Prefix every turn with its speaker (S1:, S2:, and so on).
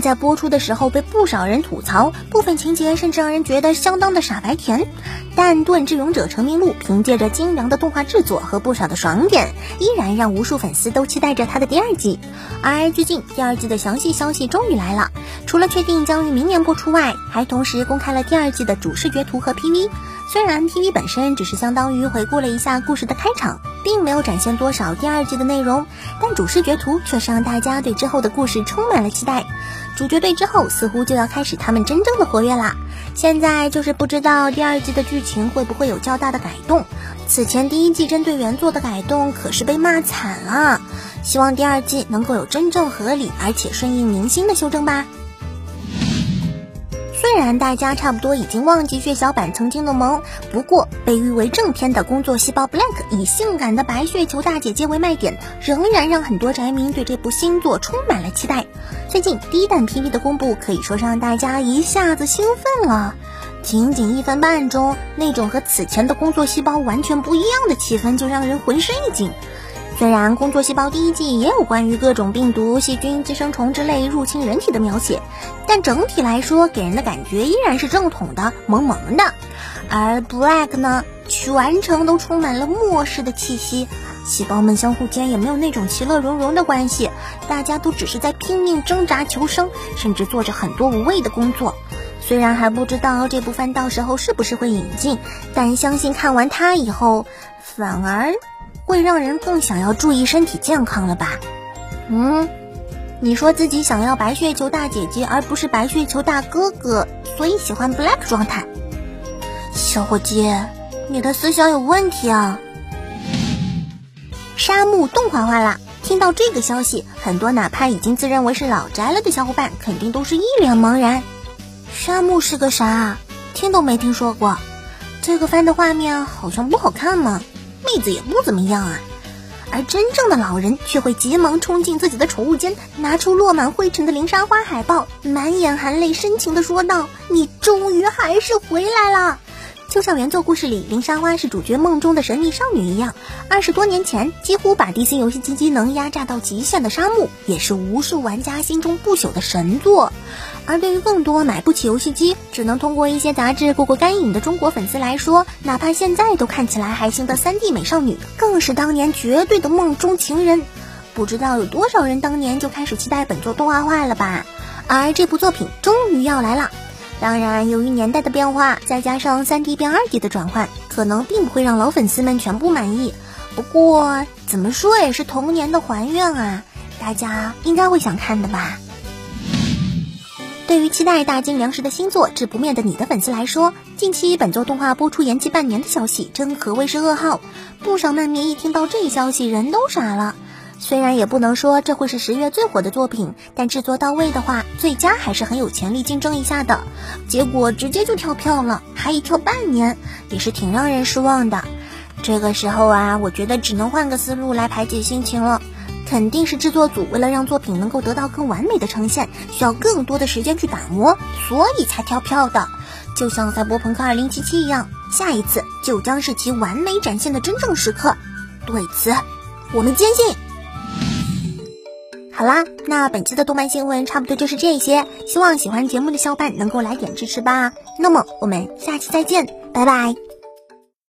S1: 在播出的时候被不少人吐槽，部分情节甚至让人觉得相当的傻白甜。但《盾之勇者成名录》凭借着精良的动画制作和不少的爽点，依然让无数粉丝都期待着它的第二季。而最近第二季的详细消息终于来了，除了确定将于明年播出外，还同时公开了第二季的主视觉图和 PV。虽然 TV 本身只是相当于回顾了一下故事的开场，并没有展现多少第二季的内容，但主视觉图却是让大家对之后的故事充满了期待。主角队之后似乎就要开始他们真正的活跃啦。现在就是不知道第二季的剧情会不会有较大的改动。此前第一季针对原作的改动可是被骂惨了，希望第二季能够有真正合理而且顺应民心的修正吧。虽然大家差不多已经忘记血小板曾经的萌，不过被誉为正片的工作细胞 Black 以性感的白血球大姐姐为卖点，仍然让很多宅民对这部新作充满了期待。最近第一弹 PV 的公布，可以说让大家一下子兴奋了。仅仅一分半钟，那种和此前的工作细胞完全不一样的气氛，就让人浑身一紧。虽然工作细胞第一季也有关于各种病毒、细菌、寄生虫之类入侵人体的描写，但整体来说给人的感觉依然是正统的、萌萌的。而 Black 呢，全程都充满了末世的气息，细胞们相互间也没有那种其乐融融的关系，大家都只是在拼命挣扎求生，甚至做着很多无谓的工作。虽然还不知道这部番到时候是不是会引进，但相信看完它以后，反而。会让人更想要注意身体健康了吧？嗯，你说自己想要白血球大姐姐而不是白血球大哥哥，所以喜欢 Black 状态。小伙计，你的思想有问题啊！沙漠动画画了，听到这个消息，很多哪怕已经自认为是老宅了的小伙伴，肯定都是一脸茫然。沙漠是个啥？听都没听说过。这个番的画面好像不好看吗？妹子也不怎么样啊，而真正的老人却会急忙冲进自己的储物间，拿出落满灰尘的灵沙花海报，满眼含泪，深情地说道：“你终于还是回来了。”就像原作故事里林莎花是主角梦中的神秘少女一样，二十多年前几乎把 DC 游戏机机能压榨到极限的沙漠，也是无数玩家心中不朽的神作。而对于更多买不起游戏机，只能通过一些杂志过过干瘾的中国粉丝来说，哪怕现在都看起来还行的 3D 美少女，更是当年绝对的梦中情人。不知道有多少人当年就开始期待本作动画化了吧？而这部作品终于要来了。当然，由于年代的变化，再加上三 D 变二 D 的转换，可能并不会让老粉丝们全部满意。不过，怎么说也是童年的还愿啊，大家应该会想看的吧。对于期待大金粮食的新作《至不灭的你》的粉丝来说，近期本作动画播出延期半年的消息，真可谓是噩耗。不少漫迷一听到这消息，人都傻了。虽然也不能说这会是十月最火的作品，但制作到位的话，最佳还是很有潜力竞争一下的。结果直接就跳票了，还一跳半年，也是挺让人失望的。这个时候啊，我觉得只能换个思路来排解心情了。肯定是制作组为了让作品能够得到更完美的呈现，需要更多的时间去打磨，所以才跳票的。就像赛博朋克2077一样，下一次就将是其完美展现的真正时刻。对此，我们坚信。好啦，那本期的动漫新闻差不多就是这些，希望喜欢节目的小伙伴能够来点支持吧。那么我们下期再见，拜拜。